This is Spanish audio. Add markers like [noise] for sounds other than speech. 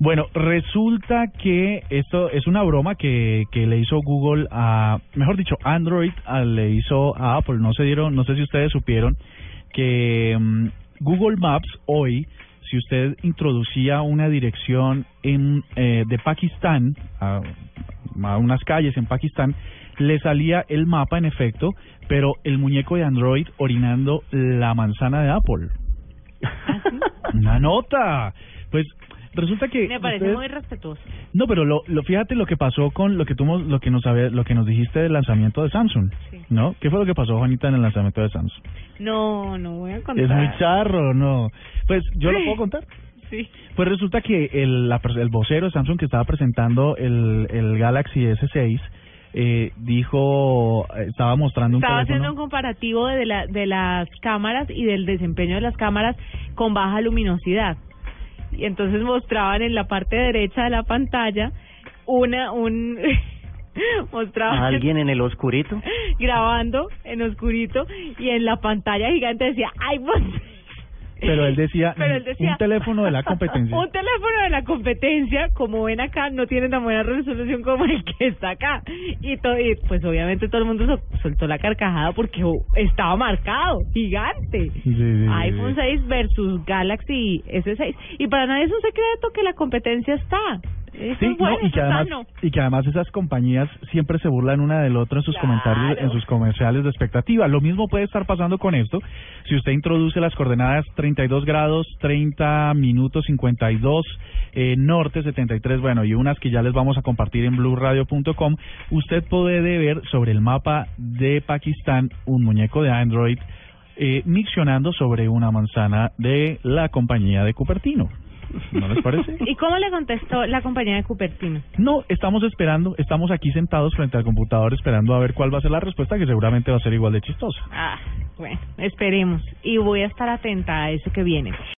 Bueno, resulta que esto es una broma que, que le hizo Google a, mejor dicho, Android a- le hizo a Apple. No se dieron, no sé si ustedes supieron que mm, Google Maps hoy, si usted introducía una dirección en eh, de Pakistán a, a unas calles en Pakistán, le salía el mapa en efecto, pero el muñeco de Android orinando la manzana de Apple. Una nota. Pues resulta que Me parece ustedes- muy respetuoso. no, pero lo, lo fíjate lo que pasó con lo que tú lo que nos lo que nos dijiste del lanzamiento de Samsung, Sí. ¿no? ¿Qué fue lo que pasó Juanita en el lanzamiento de Samsung? No, no voy a contar. Es muy charro, ¿no? Pues yo lo [laughs] puedo contar. Sí. Pues resulta que el, la el vocero de Samsung que estaba presentando el, el Galaxy S6 eh, dijo, estaba mostrando un Estaba teléfono. haciendo un comparativo de, la, de las cámaras y del desempeño de las cámaras con baja luminosidad. Y entonces mostraban en la parte derecha de la pantalla una un [laughs] mostraban ¿A alguien en el oscurito? [laughs] grabando en oscurito y en la pantalla gigante decía iPhone Pero él decía, [laughs] Pero él decía, un teléfono de la [laughs] competencia. un teléfono de la competencia, como ven acá, no tiene tan buena resolución como el que está acá. Y, to- y, pues obviamente todo el mundo sol- soltó la carcajada porque estaba marcado, gigante. Sí, sí, sí, iPhone sí. 6 versus Galaxy S6. Y para nadie es un secreto que la competencia está. Eso Sí, es bueno, no, y que además sano. y que además esas compañías siempre se burlan una del otro en sus Claro. comentarios, en sus comerciales de expectativa. Lo mismo puede estar pasando con esto. Si usted introduce las coordenadas 32 grados, 30 minutos 52, eh, norte 73, bueno, y unas que ya les vamos a compartir en blueradio.com, usted puede ver sobre el mapa de Pakistán un muñeco de Android eh, miccionando sobre una manzana de la compañía de Cupertino. ¿No les parece? ¿Y cómo le contestó la compañía de Cupertino? No, estamos esperando, estamos aquí sentados frente al computador esperando a ver cuál va a ser la respuesta, que seguramente va a ser igual de chistosa. Ah, bueno, esperemos. Y voy a estar atenta a eso que viene.